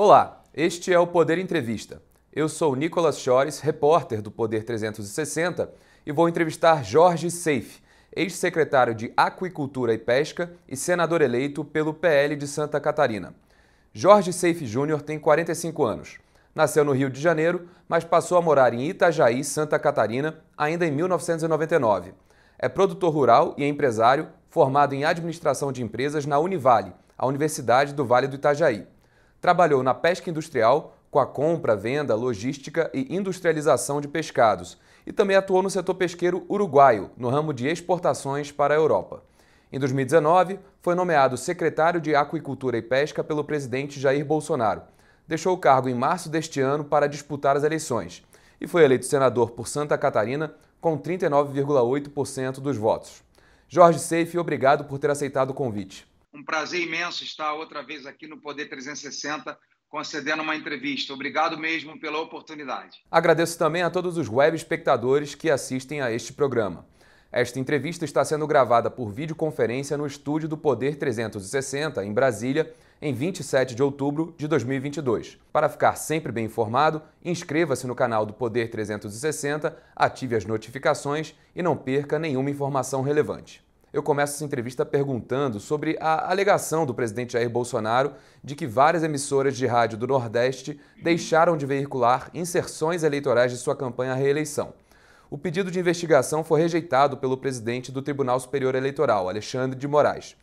Olá, este é o Poder Entrevista. Eu sou Nicolas Chores, repórter do Poder 360, e vou entrevistar Jorge Seife, ex-secretário de Aquicultura e Pesca e senador eleito pelo PL de Santa Catarina. Jorge Seife Júnior tem 45 anos. Nasceu no Rio de Janeiro, mas passou a morar em Itajaí, Santa Catarina, ainda em 1999. É produtor rural e empresário, formado em administração de empresas na Univale, a Universidade do Vale do Itajaí. Trabalhou na pesca industrial, com a compra, venda, logística e industrialização de pescados, e também atuou no setor pesqueiro uruguaio, no ramo de exportações para a Europa. Em 2019, foi nomeado secretário de Aquicultura e Pesca pelo presidente Jair Bolsonaro. Deixou o cargo em março deste ano para disputar as eleições e foi eleito senador por Santa Catarina com 39,8% dos votos. Jorge Seife, obrigado por ter aceitado o convite. Um prazer imenso estar outra vez aqui no Poder 360 concedendo uma entrevista. Obrigado mesmo pela oportunidade. Agradeço também a todos os web espectadores que assistem a este programa. Esta entrevista está sendo gravada por videoconferência no estúdio do Poder 360, em Brasília, em 27 de outubro de 2022. Para ficar sempre bem informado, inscreva-se no canal do Poder 360, ative as notificações e não perca nenhuma informação relevante. Eu começo essa entrevista perguntando sobre a alegação do presidente Jair Bolsonaro de que várias emissoras de rádio do Nordeste deixaram de veicular inserções eleitorais de sua campanha à reeleição. O pedido de investigação foi rejeitado pelo presidente do Tribunal Superior Eleitoral, Alexandre de Moraes.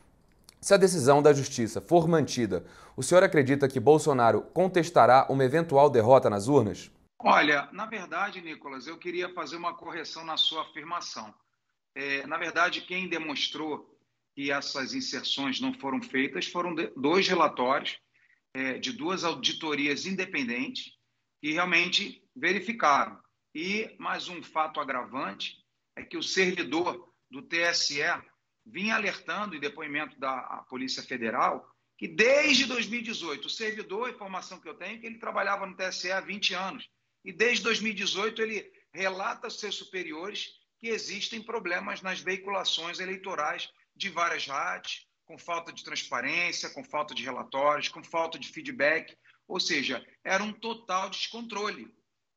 Se a decisão da Justiça for mantida, o senhor acredita que Bolsonaro contestará uma eventual derrota nas urnas? Olha, na verdade, Nicolas, eu queria fazer uma correção na sua afirmação. É, na verdade, quem demonstrou que essas inserções não foram feitas foram dois relatórios é, de duas auditorias independentes que realmente verificaram. E mais um fato agravante é que o servidor do TSE vinha alertando em depoimento da Polícia Federal que desde 2018, o servidor, a informação que eu tenho, é que ele trabalhava no TSE há 20 anos, e desde 2018 ele relata aos seus superiores que existem problemas nas veiculações eleitorais de várias rádios, com falta de transparência, com falta de relatórios, com falta de feedback, ou seja, era um total descontrole.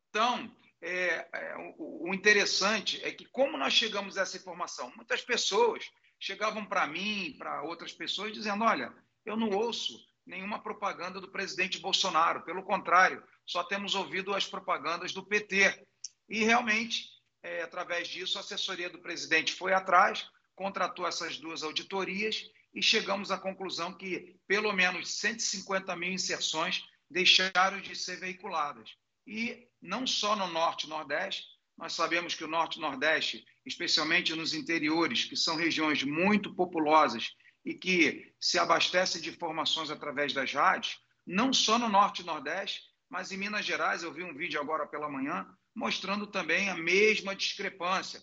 Então, é, é, o, o interessante é que, como nós chegamos a essa informação, muitas pessoas chegavam para mim, para outras pessoas, dizendo: olha, eu não ouço nenhuma propaganda do presidente Bolsonaro, pelo contrário, só temos ouvido as propagandas do PT. E realmente, é, através disso, a assessoria do presidente foi atrás, contratou essas duas auditorias e chegamos à conclusão que pelo menos 150 mil inserções deixaram de ser veiculadas. E não só no Norte e Nordeste, nós sabemos que o Norte e Nordeste especialmente nos interiores, que são regiões muito populosas e que se abastecem de informações através das rádios, não só no Norte e Nordeste, mas em Minas Gerais, eu vi um vídeo agora pela manhã mostrando também a mesma discrepância.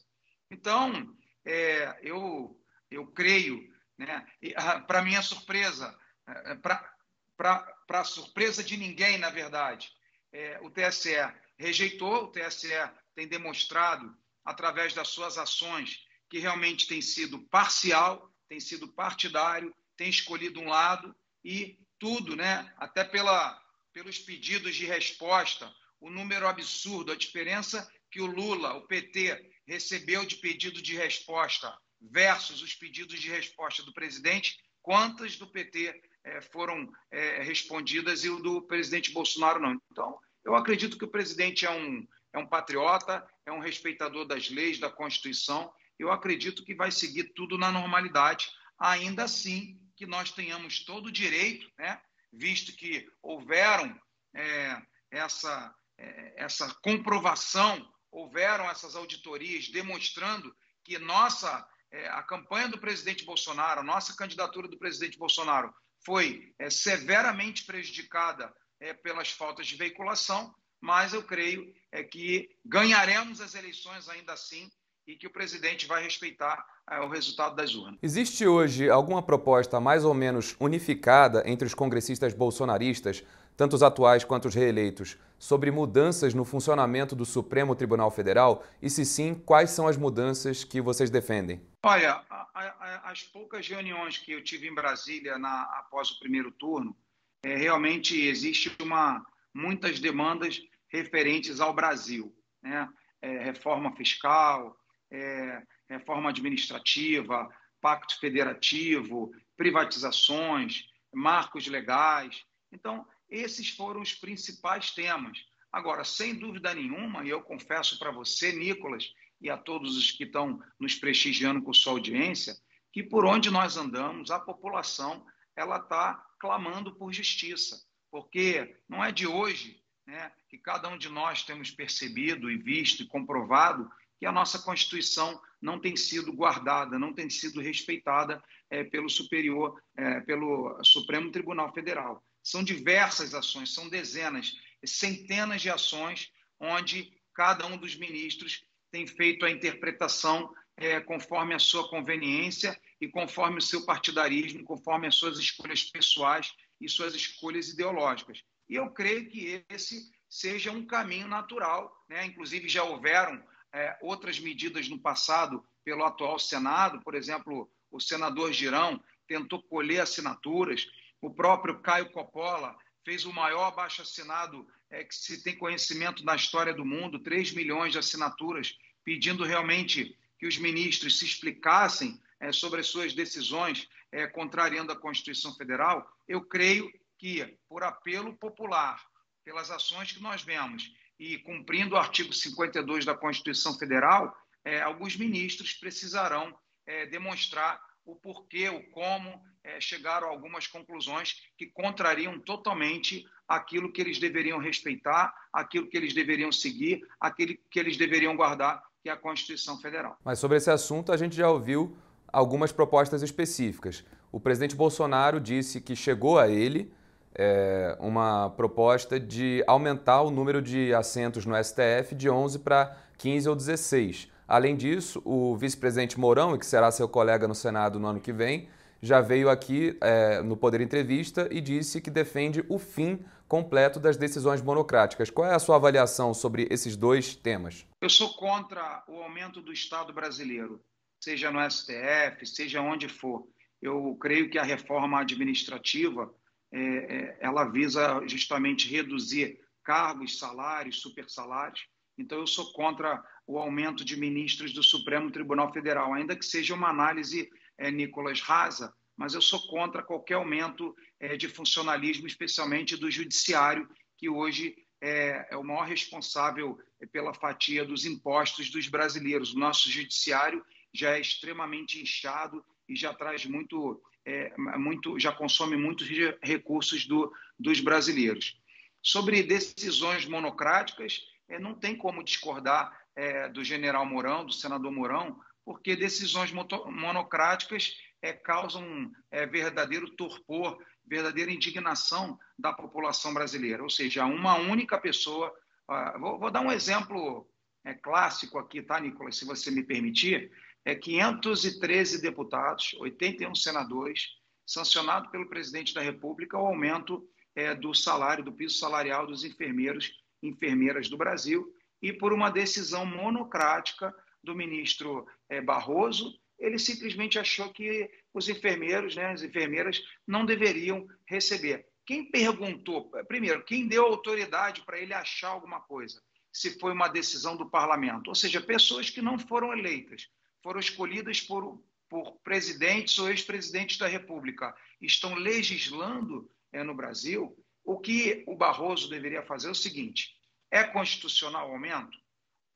Então, é, eu, eu creio, né, ah, para minha surpresa, é, para surpresa de ninguém, na verdade, é, o TSE rejeitou, o TSE tem demonstrado através das suas ações, que realmente tem sido parcial, tem sido partidário, tem escolhido um lado e tudo, né? Até pela, pelos pedidos de resposta, o número absurdo, a diferença que o Lula, o PT, recebeu de pedido de resposta versus os pedidos de resposta do presidente, quantas do PT é, foram é, respondidas e o do presidente Bolsonaro não. Então, eu acredito que o presidente é um, é um patriota, é um respeitador das leis, da Constituição. Eu acredito que vai seguir tudo na normalidade, ainda assim que nós tenhamos todo o direito, né, visto que houveram é, essa, essa comprovação, houveram essas auditorias demonstrando que nossa é, a campanha do presidente Bolsonaro, a nossa candidatura do presidente Bolsonaro foi é, severamente prejudicada é, pelas faltas de veiculação mas eu creio que ganharemos as eleições ainda assim e que o presidente vai respeitar o resultado das urnas. Existe hoje alguma proposta mais ou menos unificada entre os congressistas bolsonaristas, tanto os atuais quanto os reeleitos, sobre mudanças no funcionamento do Supremo Tribunal Federal? E se sim, quais são as mudanças que vocês defendem? Olha, as poucas reuniões que eu tive em Brasília na, após o primeiro turno, é, realmente existe uma, muitas demandas referentes ao Brasil. Né? É, reforma fiscal, é, reforma administrativa, pacto federativo, privatizações, marcos legais. Então, esses foram os principais temas. Agora, sem dúvida nenhuma, e eu confesso para você, Nicolas, e a todos os que estão nos prestigiando com sua audiência, que por onde nós andamos, a população ela está clamando por justiça, porque não é de hoje né, que cada um de nós temos percebido e visto e comprovado que a nossa Constituição não tem sido guardada, não tem sido respeitada é, pelo superior, é, pelo Supremo Tribunal Federal. São diversas ações, são dezenas, centenas de ações onde cada um dos ministros tem feito a interpretação é, conforme a sua conveniência e conforme o seu partidarismo, conforme as suas escolhas pessoais e suas escolhas ideológicas. E eu creio que esse seja um caminho natural. Né? Inclusive, já houveram é, outras medidas no passado pelo atual Senado, por exemplo, o senador Girão tentou colher assinaturas, o próprio Caio Coppola fez o maior abaixo assinado é, que se tem conhecimento na história do mundo, 3 milhões de assinaturas, pedindo realmente que os ministros se explicassem é, sobre as suas decisões é, contrariando a Constituição Federal, eu creio que, por apelo popular, pelas ações que nós vemos e cumprindo o artigo 52 da Constituição Federal, é, alguns ministros precisarão é, demonstrar o porquê, o como é, chegaram a algumas conclusões que contrariam totalmente aquilo que eles deveriam respeitar, aquilo que eles deveriam seguir, aquilo que eles deveriam guardar, que é a Constituição Federal. Mas sobre esse assunto a gente já ouviu algumas propostas específicas. O presidente Bolsonaro disse que chegou a ele é, uma proposta de aumentar o número de assentos no STF de 11 para 15 ou 16. Além disso, o vice-presidente Mourão, que será seu colega no Senado no ano que vem, já veio aqui é, no Poder Entrevista e disse que defende o fim completo das decisões monocráticas. Qual é a sua avaliação sobre esses dois temas? Eu sou contra o aumento do Estado brasileiro seja no STF, seja onde for. Eu creio que a reforma administrativa é, é, ela visa justamente reduzir cargos, salários, supersalários. Então, eu sou contra o aumento de ministros do Supremo Tribunal Federal, ainda que seja uma análise, é, Nicolas, rasa, mas eu sou contra qualquer aumento é, de funcionalismo, especialmente do judiciário, que hoje é, é, o maior responsável pela fatia dos impostos dos brasileiros. O nosso judiciário já é extremamente inchado e já traz muito, é, muito já consome muitos recursos do, dos brasileiros. Sobre decisões monocráticas, é, não tem como discordar é, do general Mourão, do senador Mourão, porque decisões monocráticas é, causam é, verdadeiro torpor, verdadeira indignação da população brasileira. Ou seja, uma única pessoa. Ah, vou, vou, dar um exemplo é, clássico aqui, tá, Nicolas, se você me permitir é 513 deputados, 81 senadores, sancionado pelo presidente da República o aumento é, do salário, do piso salarial dos enfermeiros e enfermeiras do Brasil, e por uma decisão monocrática do ministro é, Barroso, ele simplesmente achou que os enfermeiros, né, as enfermeiras, não deveriam receber. Quem perguntou, primeiro, quem deu autoridade para ele achar alguma coisa? Se foi uma decisão do parlamento, ou seja, pessoas que não foram eleitas foram escolhidas por, por presidentes ou ex-presidentes da República, estão legislando é, no Brasil, o que o Barroso deveria fazer é o seguinte: é constitucional o aumento?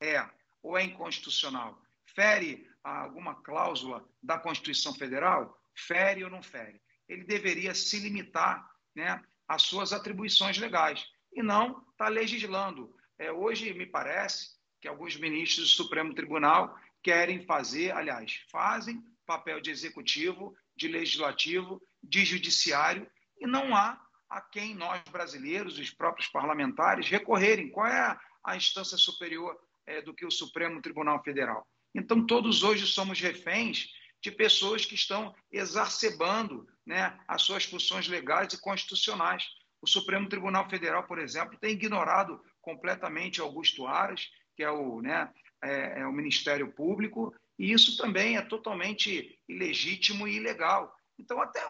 É. Ou é inconstitucional? Fere alguma cláusula da Constituição Federal? Fere ou não fere? Ele deveria se limitar né, às suas atribuições legais e não estar tá legislando. É, hoje, me parece que alguns ministros do Supremo Tribunal querem fazer, aliás, fazem papel de executivo, de legislativo, de judiciário, e não há a quem nós brasileiros, os próprios parlamentares, recorrerem. Qual é a, instância superior é, do que o Supremo Tribunal Federal? Então, todos hoje somos reféns de pessoas que estão exacerbando né, as suas funções legais e constitucionais. O Supremo Tribunal Federal, por exemplo, tem ignorado completamente Augusto Aras, que é o, né, é, é o Ministério Público, e isso também é totalmente ilegítimo e ilegal. Então, até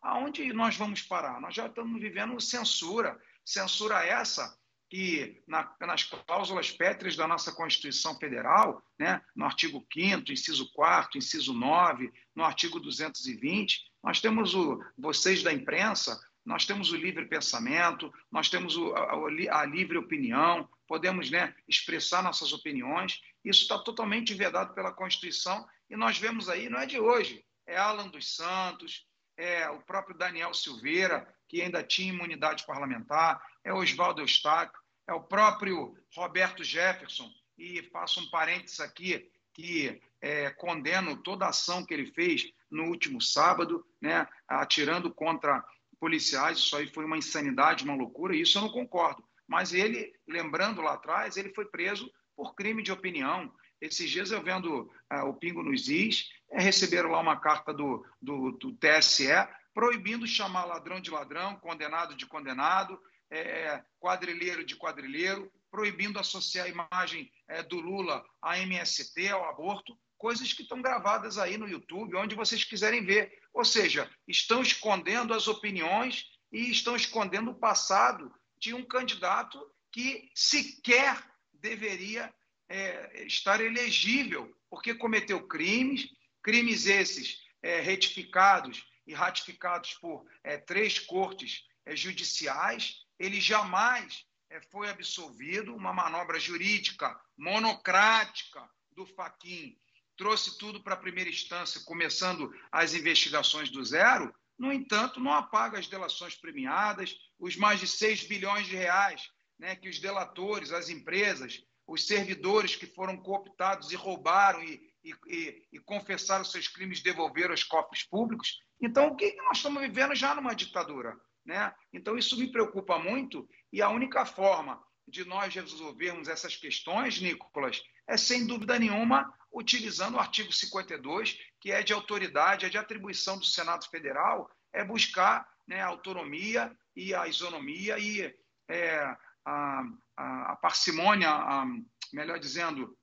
aonde nós vamos parar? Nós já estamos vivendo censura. Censura essa que, na, nas cláusulas pétreas da nossa Constituição Federal, né, no artigo 5, inciso 4, inciso 9, no artigo 220, nós temos o, vocês da imprensa, nós temos o livre pensamento, nós temos o, a, a, livre opinião, podemos né, expressar nossas opiniões. Isso está totalmente vedado pela Constituição e nós vemos aí, não é de hoje, é Alan dos Santos, é o próprio Daniel Silveira, que ainda tinha imunidade parlamentar, é Oswaldo Eustáquio, é o próprio Roberto Jefferson, e faço um parênteses aqui, que é, condeno toda a ação que ele fez no último sábado, né, atirando contra policiais, isso aí foi uma insanidade, uma loucura, e isso eu não concordo. Mas ele, lembrando lá atrás, ele foi preso por crime de opinião. Esses dias eu vendo uh, o Pingo nos Is, é, receberam lá uma carta do, do, do, TSE proibindo chamar ladrão de ladrão, condenado de condenado, é, quadrilheiro de quadrilheiro, proibindo associar a imagem é, do Lula à MST, ao aborto, coisas que estão gravadas aí no YouTube, onde vocês quiserem ver. Ou seja, estão escondendo as opiniões e estão escondendo o passado de um candidato que sequer deveria é, estar elegível, porque cometeu crimes, crimes esses é, retificados e ratificados por é, três cortes é, judiciais. Ele jamais é, foi absolvido, uma manobra jurídica monocrática do Faquin trouxe tudo para a primeira instância, começando as investigações do zero. No entanto, não apaga as delações premiadas, os mais de 6 bilhões de reais né, que os delatores, as empresas, os servidores que foram cooptados e roubaram e, e, e, e confessaram seus crimes devolveram aos cofres públicos. Então, o que nós estamos vivendo já numa ditadura? Né? Então, isso me preocupa muito e a única forma de nós resolvermos essas questões, Nicolas, é sem dúvida nenhuma utilizando o artigo 52, que é de autoridade, é de atribuição do Senado Federal, é buscar né, a autonomia e a isonomia e é, a, a, a, parcimônia, a, melhor dizendo,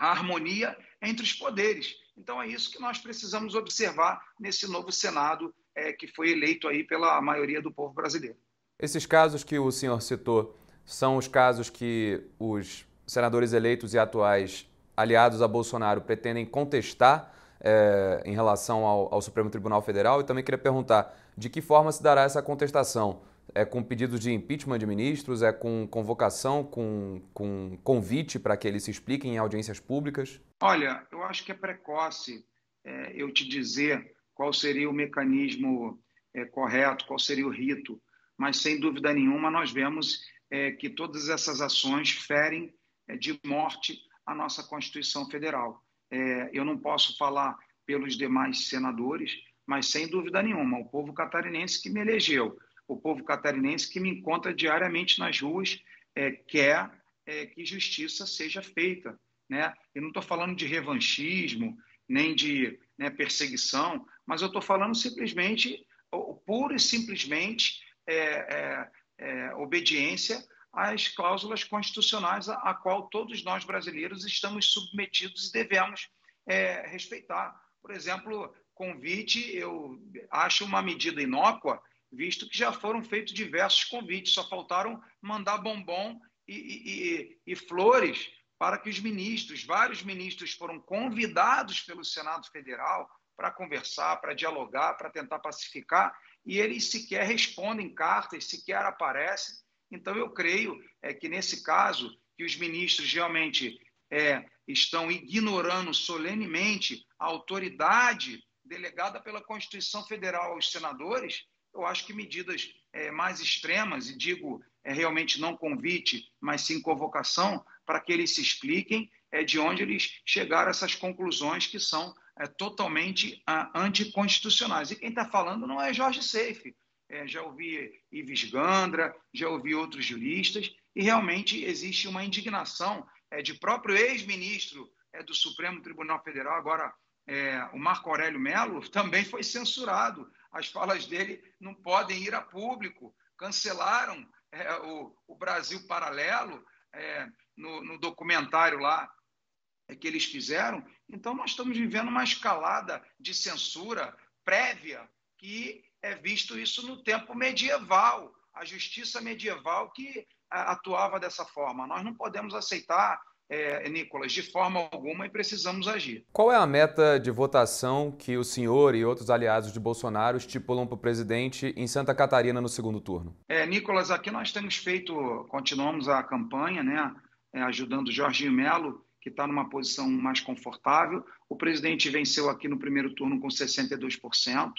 a harmonia entre os poderes. Então é isso que nós precisamos observar nesse novo Senado é, que foi eleito aí pela maioria do povo brasileiro. Esses casos que o senhor citou são os casos que os senadores eleitos e atuais aliados a Bolsonaro pretendem contestar é, em relação ao, ao, Supremo Tribunal Federal e também queria perguntar de que forma se dará essa contestação? É com pedidos de impeachment de ministros? É com convocação, com, com convite para que eles se expliquem em audiências públicas? Olha, eu acho que é precoce é, eu te dizer qual seria o mecanismo é, correto, qual seria o rito, mas sem dúvida nenhuma nós vemos é, que todas essas ações ferem é, de morte a nossa Constituição Federal. É, eu não posso falar pelos demais senadores, mas sem dúvida nenhuma, o povo catarinense que me elegeu, o povo catarinense que me encontra diariamente nas ruas, é, quer é, que justiça seja feita. Né? Eu não estou falando de revanchismo, nem de né, perseguição, mas eu estou falando simplesmente, pura e simplesmente, é, é, é, obediência às cláusulas constitucionais a, a, qual todos nós brasileiros estamos submetidos e devemos é, respeitar. Por exemplo, convite, eu acho uma medida inócua, visto que já foram feitos diversos convites, só faltaram mandar bombom e, e, e, e flores para que os ministros, vários ministros foram convidados pelo Senado Federal para conversar, para dialogar, para tentar pacificar, e eles sequer respondem cartas, sequer aparecem. Então, eu creio é, que, nesse caso, que os ministros realmente é, estão ignorando solenemente a autoridade delegada pela Constituição Federal aos senadores, eu acho que medidas é, mais extremas, e digo é, realmente não convite, mas sim convocação, para que eles se expliquem é, de onde eles chegaram a essas conclusões que são é, totalmente ah, anticonstitucionais. E quem está falando não é Jorge Seife. É, já ouvi Ives Gandra, já ouvi outros juristas, e realmente existe uma indignação é, de próprio ex-ministro é, do Supremo Tribunal Federal, agora é, o Marco Aurélio Melo, também foi censurado. As falas dele não podem ir a público. Cancelaram é, o, o, Brasil Paralelo é, no, no documentário lá é que eles fizeram. Então, nós estamos vivendo uma escalada de censura prévia que é visto isso no tempo medieval, a justiça medieval que atuava dessa forma. Nós não podemos aceitar é, Nicolas, de forma alguma e precisamos agir. Qual é a meta de votação que o senhor e outros aliados de Bolsonaro estipulam para o presidente em Santa Catarina no segundo turno? É, Nicolas, aqui nós temos feito, continuamos a campanha, né, é, ajudando Jorginho Melo, que está numa posição mais confortável. O presidente venceu aqui no primeiro turno com 62%.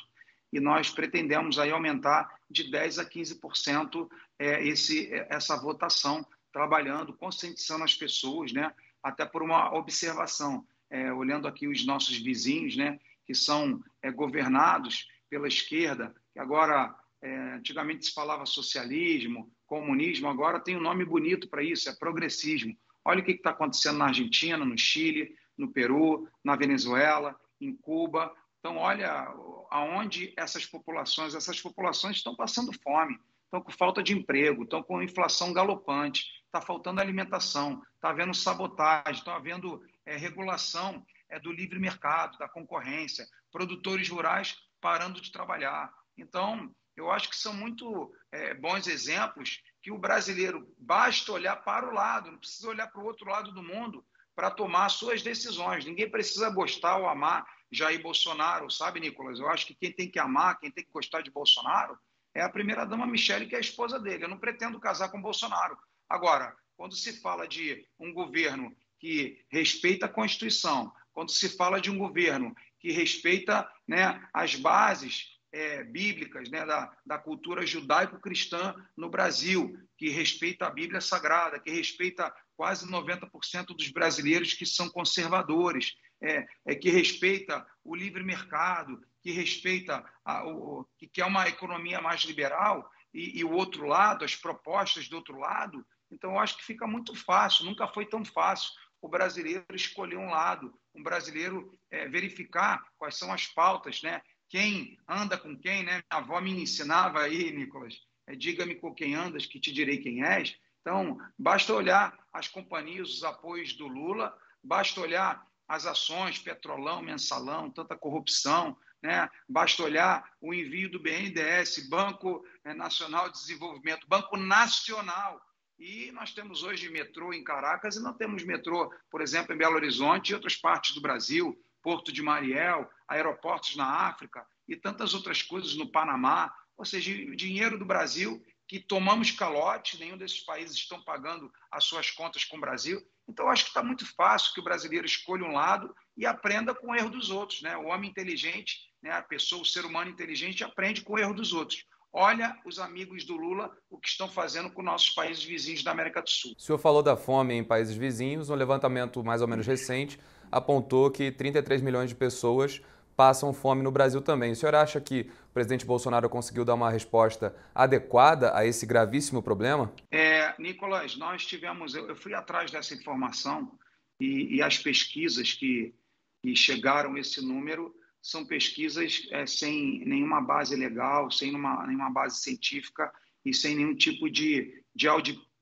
E nós pretendemos aí aumentar de 10 a 15% é, esse, essa votação trabalhando, conscientizando as pessoas, né? até por uma observação, é, olhando aqui os nossos vizinhos, né? que são é, governados pela esquerda, que agora, é, antigamente se falava socialismo, comunismo, agora tem um nome bonito para isso, é progressismo. Olha o que está acontecendo na Argentina, no Chile, no Peru, na Venezuela, em Cuba. Então, olha aonde essas populações, essas populações estão passando fome, estão com falta de emprego, estão com inflação galopante, está faltando alimentação, está havendo sabotagem, está havendo é, regulação é, do livre mercado, da concorrência, produtores rurais parando de trabalhar. Então, eu acho que são muito é, bons exemplos que o brasileiro basta olhar para o lado, não precisa olhar para o outro lado do mundo para tomar suas decisões. Ninguém precisa gostar ou amar Jair Bolsonaro, sabe, Nicolas? Eu acho que quem tem que amar, quem tem que gostar de Bolsonaro é a primeira-dama Michele, que é a esposa dele. Eu não pretendo casar com Bolsonaro. Agora, quando se fala de um governo que respeita a Constituição, quando se fala de um governo que respeita né, as bases é, bíblicas né, da, da cultura judaico-cristã no Brasil, que respeita a Bíblia Sagrada, que respeita quase 90% dos brasileiros que são conservadores, é, é, que respeita o livre mercado, que respeita, a, o, que quer uma economia mais liberal, e, e o outro lado, as propostas do outro lado, então, eu acho que fica muito fácil, nunca foi tão fácil o brasileiro escolher um lado, um brasileiro é, verificar quais são as pautas, né? Quem anda com quem, né? Minha avó me ensinava aí, Nicolas, é, diga-me com quem andas, que te direi quem és. Então, basta olhar as companhias, os apoios do Lula, basta olhar as ações, petrolão, mensalão, tanta corrupção, né? basta olhar o envio do BNDES, Banco é, Nacional de Desenvolvimento, Banco Nacional, e nós temos hoje metrô em Caracas e não temos metrô, por exemplo, em Belo Horizonte e outras partes do Brasil, Porto de Mariel, aeroportos na África e tantas outras coisas no Panamá. Ou seja, dinheiro do Brasil que tomamos calote, nenhum desses países estão pagando as suas contas com o Brasil. Então, acho que está muito fácil que o brasileiro escolha um lado e aprenda com o erro dos outros. Né? O homem inteligente, né? a pessoa, o ser humano inteligente, aprende com o erro dos outros. Olha os amigos do Lula o que estão fazendo com nossos países vizinhos da América do Sul. O senhor falou da fome em países vizinhos. Um levantamento mais ou menos recente apontou que 33 milhões de pessoas passam fome no Brasil também. O senhor acha que o presidente Bolsonaro conseguiu dar uma resposta adequada a esse gravíssimo problema? É, Nicolas, nós tivemos, eu, fui atrás dessa informação e, e as pesquisas que, que chegaram esse número são pesquisas é, sem nenhuma base legal, sem uma, nenhuma base científica e sem nenhum tipo de, de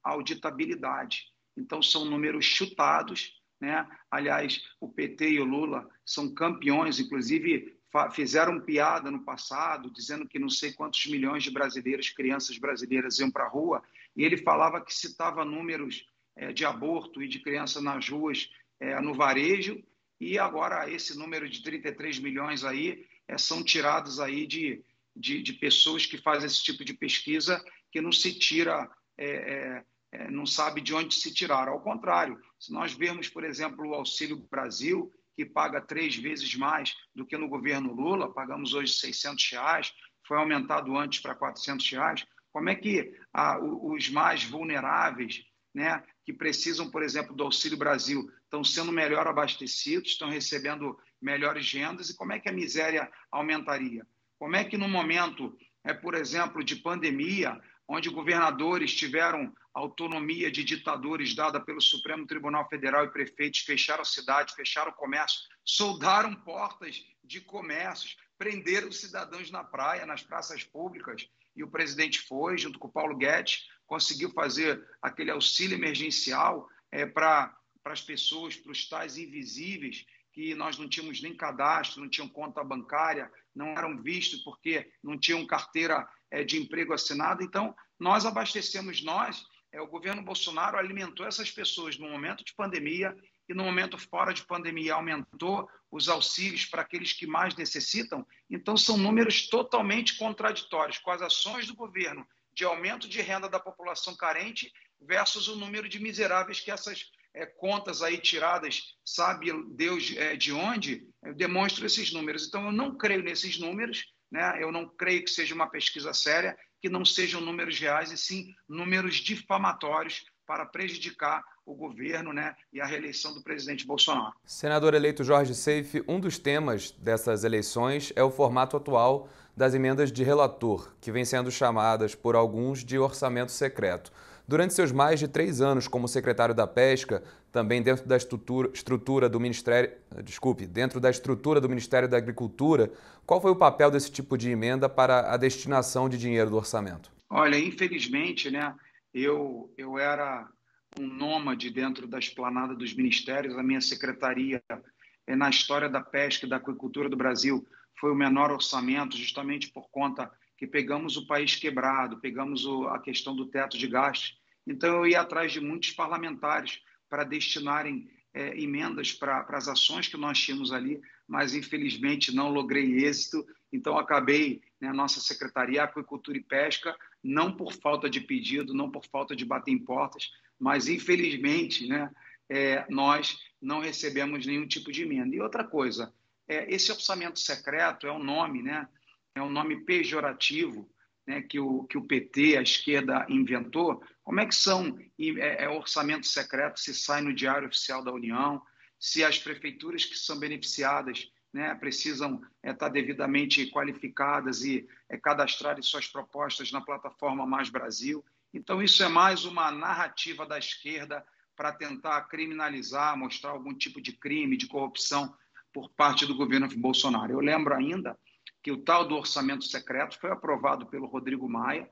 auditabilidade. Então, são números chutados. Né? Aliás, o PT e o Lula são campeões, inclusive fizeram piada no passado, dizendo que não sei quantos milhões de brasileiros, crianças brasileiras iam para a rua, e ele falava que citava números é, de aborto e de crianças nas ruas é, no varejo, e agora esse número de 33 milhões aí é, são tirados aí de, de, de, pessoas que fazem esse tipo de pesquisa que não se tira, é, não sabe de onde se tirar. Ao contrário, se nós vermos, por exemplo, o Auxílio Brasil, que paga três vezes mais do que no governo Lula, pagamos hoje 600 reais, foi aumentado antes para 400 reais, como é que ah, os mais vulneráveis, né, que precisam, por exemplo, do Auxílio Brasil, estão sendo melhor abastecidos, estão recebendo melhores rendas, e como é que a miséria aumentaria? Como é que, no momento, é, por exemplo, de pandemia, onde governadores tiveram autonomia de ditadores dada pelo Supremo Tribunal Federal e prefeitos fecharam a cidade, fecharam o comércio, soldaram portas de comércios, prenderam cidadãos na praia, nas praças públicas, e o presidente foi, junto com o Paulo Guedes, conseguiu fazer aquele auxílio emergencial é, para as pessoas, para os tais invisíveis que nós não tínhamos nem cadastro, não tinham conta bancária, não eram vistos porque não tinham carteira é, de emprego assinada. Então, nós abastecemos nós, é, o governo Bolsonaro alimentou essas pessoas no momento de pandemia e no momento fora de pandemia aumentou os auxílios para aqueles que mais necessitam. Então, são números totalmente contraditórios com as ações do governo de aumento de renda da população carente versus o número de miseráveis que essas é, contas aí tiradas, sabe Deus é, de onde, é, demonstram esses números. Então, eu não creio nesses números, né? eu não creio que seja uma pesquisa séria, que não sejam números reais, e sim números difamatórios para prejudicar o governo né, e a reeleição do presidente Bolsonaro. Senador eleito Jorge Seife, um dos temas dessas eleições é o formato atual das emendas de relator, que vem sendo chamadas por alguns de orçamento secreto. Durante seus mais de três anos como secretário da Pesca, também dentro da estrutura, do Ministério, desculpe, dentro da estrutura do Ministério da Agricultura, qual foi o papel desse tipo de emenda para a destinação de dinheiro do orçamento? Olha, infelizmente, né, eu, eu era um nômade dentro da esplanada dos ministérios, a minha secretaria é, na história da pesca e da aquicultura do Brasil foi o menor orçamento, justamente por conta que pegamos o país quebrado, pegamos o, a questão do teto de gastos. Então, eu ia atrás de muitos parlamentares para destinarem é, emendas para as ações que nós tínhamos ali, mas infelizmente não logrei êxito. Então, acabei, né, nossa Secretaria Aquicultura e Pesca, não por falta de pedido, não por falta de bater em portas, mas infelizmente né, é, nós não recebemos nenhum tipo de emenda. E outra coisa, é, esse orçamento secreto é um nome, né? É um nome pejorativo né, que, o, que o PT, a esquerda, inventou. Como é que são é, é orçamento secreto se sai no Diário Oficial da União, se as prefeituras que são beneficiadas né, precisam é, estar devidamente qualificadas e é, cadastrarem suas propostas na plataforma Mais Brasil. Então, isso é mais uma narrativa da esquerda para tentar criminalizar, mostrar algum tipo de crime, de corrupção por parte do governo Bolsonaro. Eu lembro ainda que o tal do orçamento secreto foi aprovado pelo Rodrigo Maia,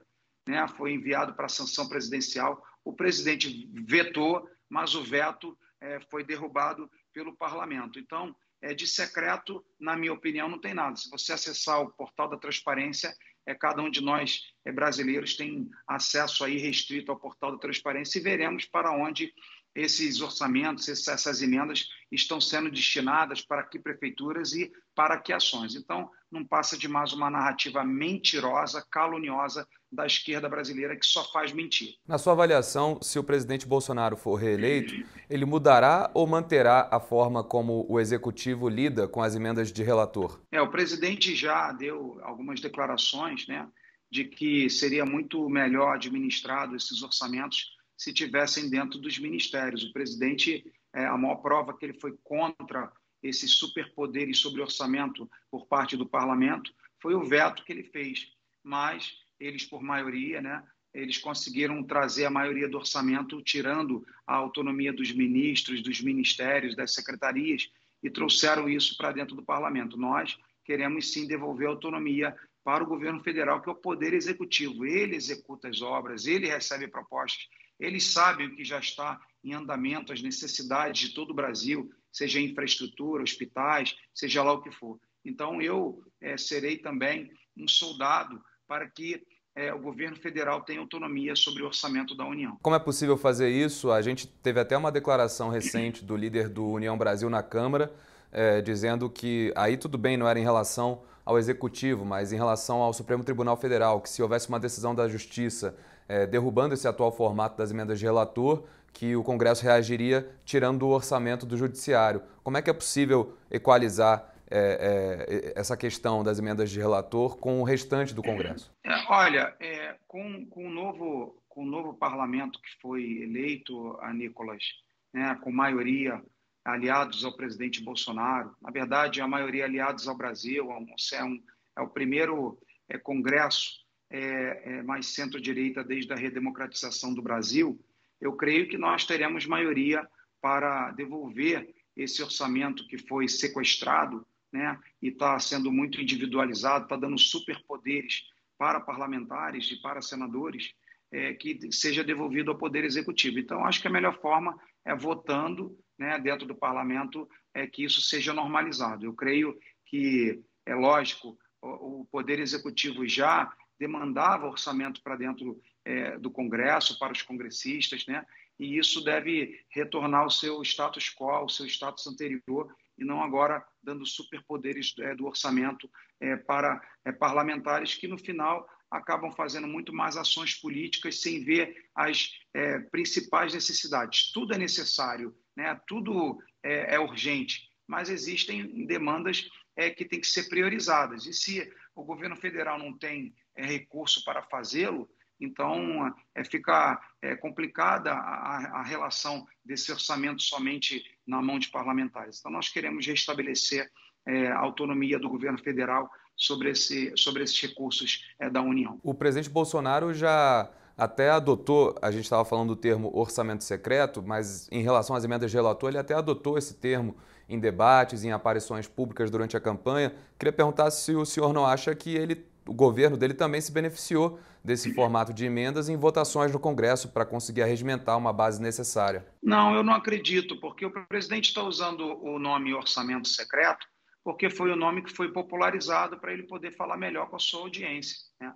né, foi enviado para a sanção presidencial. O presidente vetou, mas o veto é, foi derrubado pelo parlamento. Então, é, de secreto, na minha opinião, não tem nada. Se você acessar o portal da transparência, é, cada um de nós é, brasileiros tem acesso aí restrito ao portal da transparência e veremos para onde esses orçamentos, essas emendas estão sendo destinadas para que prefeituras e para que ações. Então, não passa de mais uma narrativa mentirosa, caluniosa da esquerda brasileira que só faz mentir. Na sua avaliação, se o presidente Bolsonaro for reeleito, ele mudará ou manterá a forma como o executivo lida com as emendas de relator? É, o presidente já deu algumas declarações, né, de que seria muito melhor administrado esses orçamentos se tivessem dentro dos ministérios. O presidente, é, a maior prova que ele foi contra esses superpoderes sobre orçamento por parte do parlamento foi o veto que ele fez. Mas eles, por maioria, né, eles conseguiram trazer a maioria do orçamento, tirando a autonomia dos ministros, dos ministérios, das secretarias, e trouxeram isso para dentro do parlamento. Nós queremos sim devolver autonomia para o governo federal, que é o poder executivo. Ele executa as obras, ele recebe propostas, eles sabem o que já está em andamento, as necessidades de todo o Brasil, seja infraestrutura, hospitais, seja lá o que for. Então, eu é, serei também um soldado para que é, o governo federal tenha autonomia sobre o orçamento da União. Como é possível fazer isso? A gente teve até uma declaração recente do líder do União Brasil na Câmara, é, dizendo que aí tudo bem, não era em relação ao Executivo, mas em relação ao Supremo Tribunal Federal, que se houvesse uma decisão da Justiça é, derrubando esse atual formato das emendas de relator, que o Congresso reagiria tirando o orçamento do Judiciário. Como é que é possível equalizar é, é, essa questão das emendas de relator com o restante do Congresso? É, olha, é, com, com, o novo, com o novo parlamento que foi eleito, a Nicolas, né, com maioria aliados ao presidente Bolsonaro, na verdade, a maioria aliados ao Brasil, é, um, é o primeiro é, Congresso é, é, mais centro-direita desde a redemocratização do Brasil, eu creio que nós teremos maioria para devolver esse orçamento que foi sequestrado né, e está sendo muito individualizado, está dando superpoderes para parlamentares e para senadores, é, que seja devolvido ao Poder Executivo. Então, acho que a melhor forma é votando né, dentro do parlamento é que isso seja normalizado. Eu creio que, é lógico, o, o Poder Executivo já demandava orçamento para dentro é, do Congresso, para os congressistas, né? e isso deve retornar ao seu status quo, ao seu status anterior, e não agora dando superpoderes é, do orçamento é, para é, parlamentares que, no final, acabam fazendo muito mais ações políticas sem ver as é, principais necessidades. Tudo é necessário, né? tudo é, é urgente, mas existem demandas é, que têm que ser priorizadas. E se o governo federal não tem é, recurso para fazê-lo, então é, fica é, complicada a, a, relação desse orçamento somente na mão de parlamentares. Então, nós queremos restabelecer é, a autonomia do governo federal sobre, esse, sobre esses recursos da União. O presidente Bolsonaro já até adotou, a gente estava falando do termo orçamento secreto, mas em relação às emendas de relator, ele até adotou esse termo em debates, em aparições públicas durante a campanha. Queria perguntar se o senhor não acha que ele, o governo dele também se beneficiou desse formato de emendas em votações no Congresso para conseguir arregimentar uma base necessária. Não, eu não acredito, porque o presidente está usando o nome orçamento secreto porque foi o nome que foi popularizado para ele poder falar melhor com a sua audiência. Né?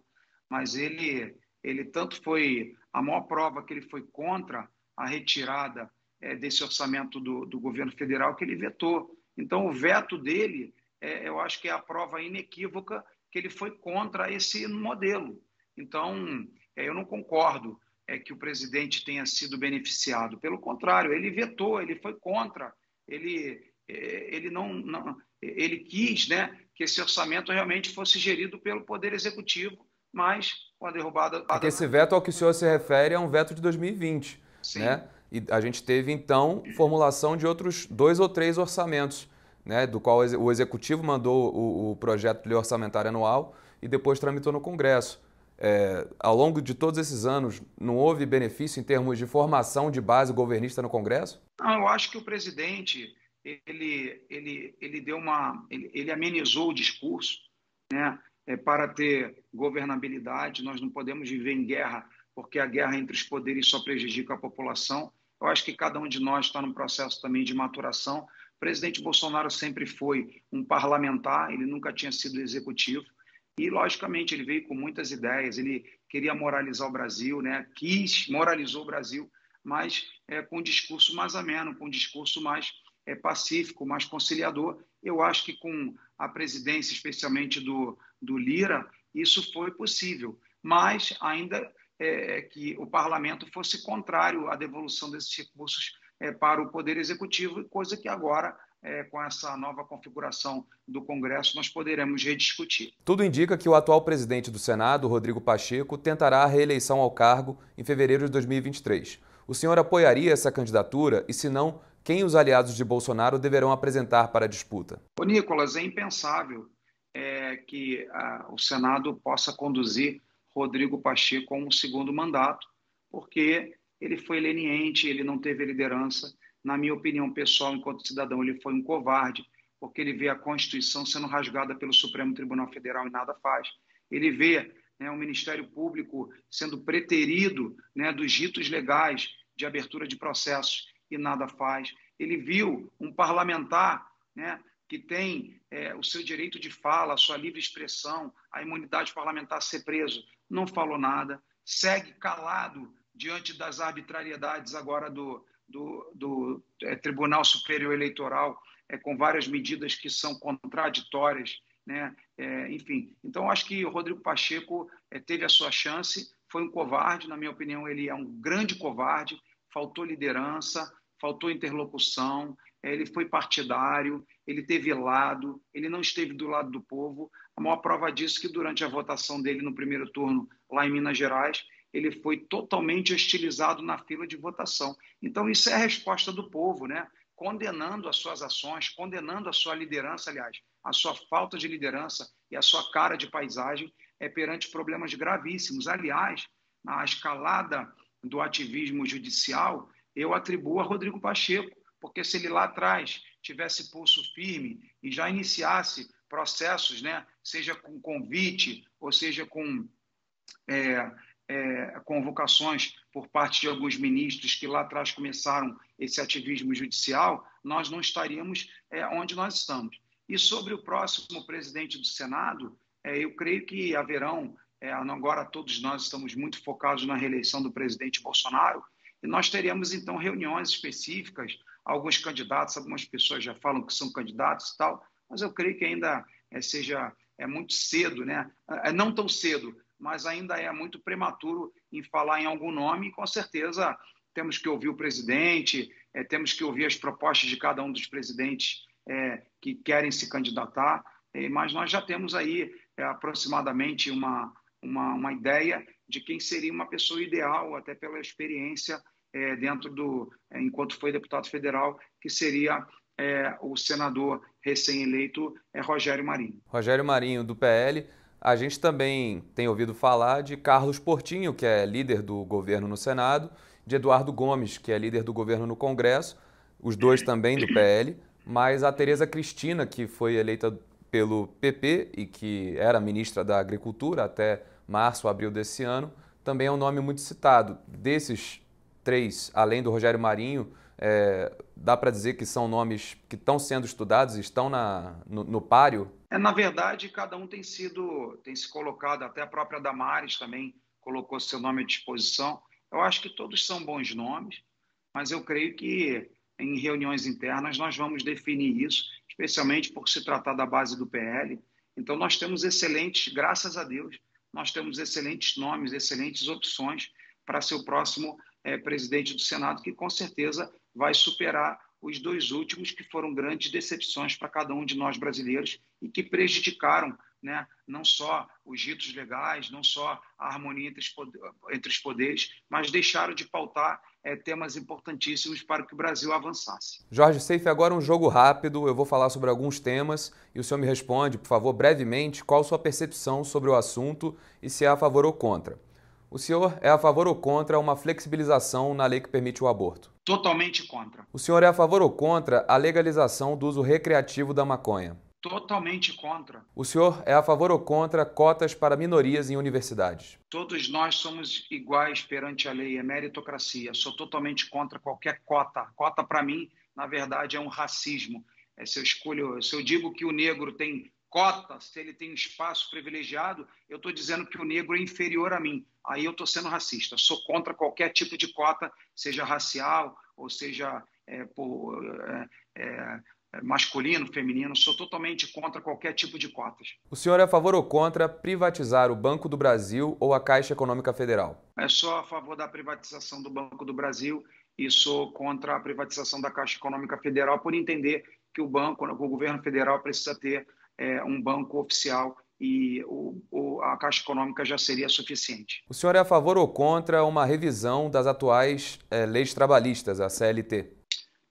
Mas ele, ele tanto foi a maior prova que ele foi contra a retirada é, desse orçamento do, do, governo federal que ele vetou. Então, o veto dele, é, eu acho que é a prova inequívoca que ele foi contra esse modelo. Então, é, eu não concordo é, que o presidente tenha sido beneficiado. Pelo contrário, ele vetou, ele foi contra, ele, é, ele não, não ele quis né, que esse orçamento realmente fosse gerido pelo Poder Executivo, mas com a derrubada. Porque esse veto ao que o senhor se refere é um veto de 2020. Sim. Né? E a gente teve, então, formulação de outros dois ou três orçamentos, né, do qual o Executivo mandou o, o projeto de lei orçamentária anual e depois tramitou no Congresso. É, ao longo de todos esses anos, não houve benefício em termos de formação de base governista no Congresso? Não, eu acho que o presidente ele, ele, ele deu uma, ele, ele amenizou o discurso, né? É, para ter governabilidade, nós não podemos viver em guerra, porque a guerra entre os poderes só prejudica a população. Eu acho que cada um de nós está num processo também de maturação. Presidente Bolsonaro sempre foi um parlamentar, ele nunca tinha sido executivo. E, logicamente, ele veio com muitas ideias, ele queria moralizar o Brasil, né? quis, moralizou o Brasil, mas é, com um discurso mais ameno, com um discurso mais é, pacífico, mais conciliador. Eu acho que com a presidência, especialmente do, do Lira, isso foi possível, mas ainda é, que o parlamento fosse contrário à devolução desses recursos é, para o Poder Executivo, coisa que agora é, com essa nova configuração do Congresso, nós poderemos rediscutir. Tudo indica que o atual presidente do Senado, Rodrigo Pacheco, tentará a reeleição ao cargo em fevereiro de 2023. O senhor apoiaria essa candidatura e, se não, quem os aliados de Bolsonaro deverão apresentar para a disputa? Ô, Nicolas, é impensável é, que a, o Senado possa conduzir Rodrigo Pacheco com um segundo mandato, porque ele foi leniente, ele não teve liderança. Na minha opinião pessoal, enquanto cidadão, ele foi um covarde, porque ele vê a Constituição sendo rasgada pelo Supremo Tribunal Federal e nada faz. Ele vê né, o Ministério Público sendo preterido né, dos ritos legais de abertura de processos e nada faz. Ele viu um parlamentar né, que tem é, o seu direito de fala, a sua livre expressão, a imunidade parlamentar ser preso, não falou nada, segue calado diante das arbitrariedades agora do, do, do é, Tribunal Superior Eleitoral, é, com várias medidas que são contraditórias. Né? É, enfim, então acho que o Rodrigo Pacheco é, teve a sua chance, foi um covarde, na minha opinião, ele é um grande covarde, faltou liderança, faltou interlocução, eh, ele foi partidário, ele teve lado, ele não esteve do lado do povo. A maior prova disso é que durante a votação dele no primeiro turno lá em Minas Gerais, ele foi totalmente hostilizado na fila de votação. Então isso é a resposta do povo, né? Condenando as suas ações, condenando a sua liderança, aliás, a sua falta de liderança e a sua cara de paisagem é perante problemas gravíssimos. Aliás, na escalada do ativismo judicial, eu atribuo a Rodrigo Pacheco, porque se ele lá atrás tivesse pulso firme e já iniciasse processos, né, seja com convite ou seja com é, é, convocações por parte de alguns ministros que lá atrás começaram esse ativismo judicial, nós não estaríamos é, onde nós estamos. E sobre o próximo presidente do Senado, é, eu creio que haverão, é, agora todos nós estamos muito focados na reeleição do presidente Bolsonaro, e nós teremos então reuniões específicas, alguns candidatos, algumas pessoas já falam que são candidatos e tal, mas eu creio que ainda é, seja é muito cedo, né? É, não tão cedo, mas ainda é muito prematuro em falar em algum nome, e com certeza temos que ouvir o presidente, é, temos que ouvir as propostas de cada um dos presidentes é, que querem se candidatar, é, mas nós já temos aí é, aproximadamente uma, uma, uma, ideia de quem seria uma pessoa ideal, até pela experiência é, dentro do, é, enquanto foi deputado federal, que seria o senador recém-eleito Rogério Marinho. Rogério Marinho, do PL. A gente também tem ouvido falar de Carlos Portinho, que é líder do governo no Senado, de Eduardo Gomes, que é líder do governo no Congresso, os dois também do PL, mas a Tereza Cristina, que foi eleita pelo PP e que era ministra da Agricultura até março, abril desse ano, também é um nome muito citado. Desses três, além do Rogério Marinho, é, dá para dizer que são nomes que estão sendo estudados, estão na, no, no páreo? É, na verdade, cada um tem sido, tem se colocado, até a própria Damares também colocou seu nome à disposição. Eu acho que todos são bons nomes, mas eu creio que em reuniões internas nós vamos definir isso, especialmente por se tratar da base do PL. Então nós temos excelentes, graças a Deus, nós temos excelentes nomes, excelentes opções para ser o próximo é, presidente do Senado, que com certeza vai superar os dois últimos, que foram grandes decepções para cada um de nós brasileiros e que prejudicaram né, não só os ritos legais, não só a harmonia entre os, poderes, entre os poderes mas deixaram de pautar é, temas importantíssimos para que o Brasil avançasse. Jorge Seife, agora um jogo rápido. Eu vou falar sobre alguns temas e o senhor me responde, por favor, brevemente, qual sua percepção sobre o assunto e se é a favor ou contra. O senhor é a favor ou contra uma flexibilização na lei que permite o aborto? Totalmente contra. O senhor é a favor ou contra a legalização do uso recreativo da maconha? Totalmente contra. O senhor é a favor ou contra cotas para minorias em universidades? Todos nós somos iguais perante a lei, é meritocracia. Sou totalmente contra qualquer cota. Cota, para mim, na verdade, é um racismo. É, se, eu escolho, se eu digo que o negro tem cota, se ele tem um espaço privilegiado, eu estou dizendo que o negro é inferior a mim. Aí eu estou sendo racista. Sou contra qualquer tipo de cota, seja racial ou seja é, por, é, é, masculino, feminino. Sou totalmente contra qualquer tipo de cotas. O senhor é a favor ou contra privatizar o Banco do Brasil ou a Caixa Econômica Federal? É só a favor da privatização do Banco do Brasil e sou contra a privatização da Caixa Econômica Federal por entender que o banco, o governo federal precisa ter é, um banco oficial e o, o, a Caixa Econômica já seria suficiente. O senhor é a favor ou contra uma revisão das atuais é, leis trabalhistas, a CLT?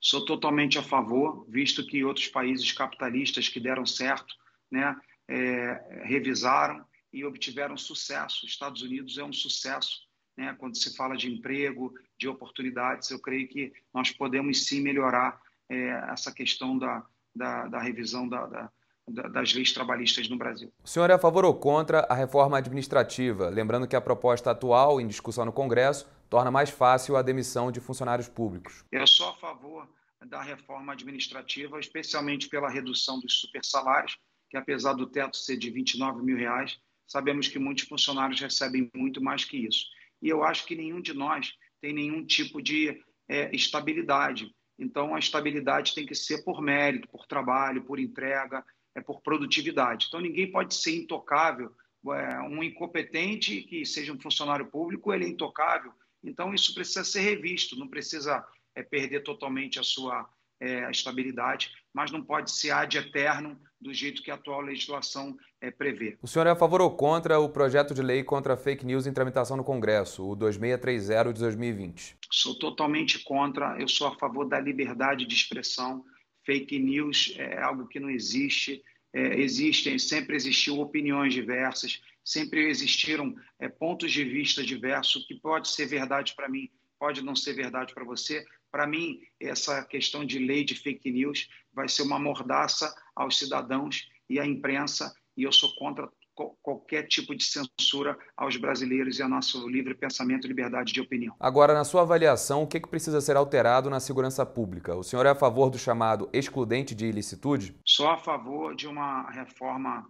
Sou totalmente a favor, visto que outros países capitalistas que deram certo né, é, revisaram e obtiveram sucesso. Estados Unidos é um sucesso né, quando se fala de emprego, de oportunidades. Eu creio que nós podemos sim melhorar é, essa questão da, da, da revisão da, da das leis trabalhistas no Brasil. O senhor é a favor ou contra a reforma administrativa? Lembrando que a proposta atual, em discussão no Congresso, torna mais fácil a demissão de funcionários públicos. Eu sou a favor da reforma administrativa, especialmente pela redução dos supersalários, que apesar do teto ser de 29 mil reais, sabemos que muitos funcionários recebem muito mais que isso. E eu acho que nenhum de nós tem nenhum tipo de é, estabilidade. Então, a estabilidade tem que ser por mérito, por trabalho, por entrega, é por produtividade. Então, ninguém pode ser intocável. É, um incompetente que seja um funcionário público, ele é intocável. Então, isso precisa ser revisto, não precisa é, perder totalmente a sua é, estabilidade, mas não pode ser ad eterno do jeito que a atual legislação é, prevê. O senhor é a favor ou contra o projeto de lei contra fake news em tramitação no Congresso, o 2630 de 2020? Sou totalmente contra. Eu sou a favor da liberdade de expressão fake news é algo que não existe. É, existem, sempre existiu opiniões diversas, sempre existiram é, pontos de vista diversos, que pode ser verdade para mim, pode não ser verdade para você. Para mim, essa questão de lei de fake news vai ser uma mordaça aos cidadãos e à imprensa, e eu sou contra qualquer tipo de censura aos brasileiros e ao nosso livre pensamento e liberdade de opinião. Agora, na sua avaliação, o que, que precisa ser alterado na segurança pública? O senhor é a favor do chamado excludente de ilicitude? Sou a favor de uma reforma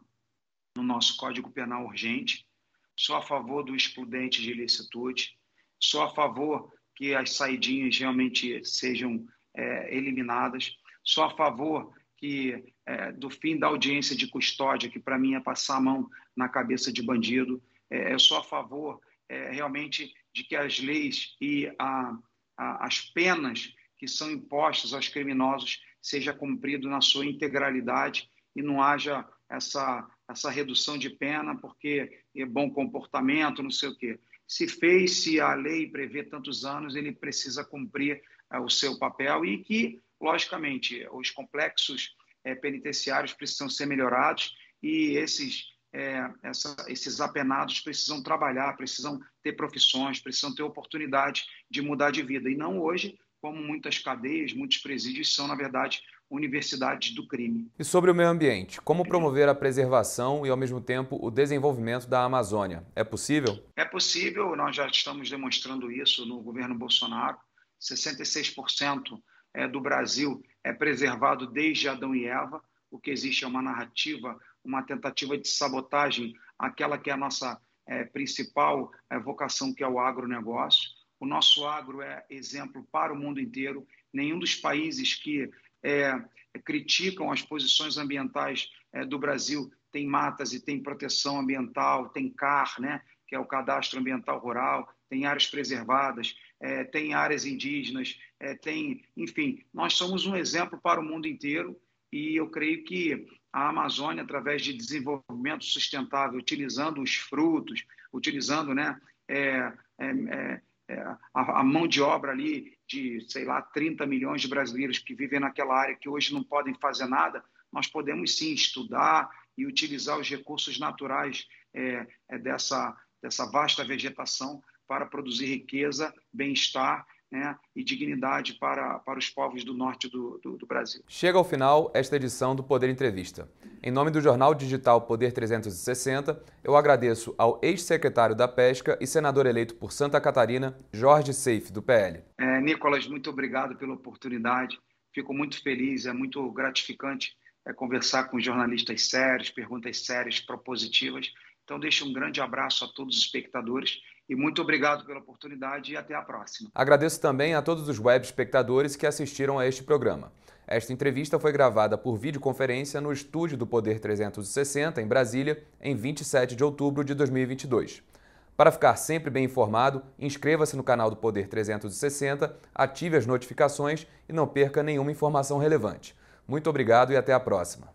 no nosso Código Penal urgente, sou a favor do excludente de ilicitude, sou a favor que as saidinhas realmente sejam é, eliminadas, sou a favor que é, do fim da audiência de custódia, que para mim é passar a mão na cabeça de bandido. É, eu sou a favor é, realmente de que as leis e a, a, as penas que são impostas aos criminosos seja cumprido na sua integralidade e não haja essa, essa redução de pena porque é bom comportamento, não sei o quê. Se fez, se a lei prevê tantos anos, ele precisa cumprir é, o seu papel e que Logicamente, os complexos é, penitenciários precisam ser melhorados e esses, é, essa, esses apenados precisam trabalhar, precisam ter profissões, precisam ter oportunidade de mudar de vida. E não hoje, como muitas cadeias, muitos presídios são, na verdade, universidades do crime. E sobre o meio ambiente, como promover a preservação e, ao mesmo tempo, o desenvolvimento da Amazônia? É possível? É possível, nós já estamos demonstrando isso no governo Bolsonaro. 66% é, do Brasil é preservado desde Adão e Eva. O que existe é uma narrativa, uma tentativa de sabotagem àquela que é a nossa é, principal é, vocação, que é o agronegócio. O nosso agro é exemplo para o mundo inteiro. Nenhum dos países que é, criticam as posições ambientais é, do Brasil tem matas e tem proteção ambiental, tem CAR, né, que é o Cadastro Ambiental Rural, tem áreas preservadas, é, tem áreas indígenas, é, tem, enfim, nós somos um exemplo para o mundo inteiro e eu creio que a Amazônia, através de desenvolvimento sustentável, utilizando os frutos, utilizando, né, é, é, é, é a, a, mão de obra ali de, sei lá, 30 milhões de brasileiros que vivem naquela área que hoje não podem fazer nada, nós podemos sim estudar e utilizar os recursos naturais dessa, dessa vasta vegetação para produzir riqueza, bem-estar né, e dignidade para, para os povos do norte do, do, do, Brasil. Chega ao final esta edição do Poder Entrevista. Em nome do jornal digital Poder 360, eu agradeço ao ex-secretário da Pesca e senador eleito por Santa Catarina, Jorge Seife, do PL. É, Nicolas, muito obrigado pela oportunidade. Fico muito feliz, é muito gratificante é, conversar com jornalistas sérios, perguntas sérias, propositivas. Então, deixo um grande abraço a todos os espectadores e muito obrigado pela oportunidade e até a próxima. Agradeço também a todos os web espectadores que assistiram a este programa. Esta entrevista foi gravada por videoconferência no estúdio do Poder 360, em Brasília, em 27 de outubro de 2022. Para ficar sempre bem informado, inscreva-se no canal do Poder 360, ative as notificações e não perca nenhuma informação relevante. Muito obrigado e até a próxima.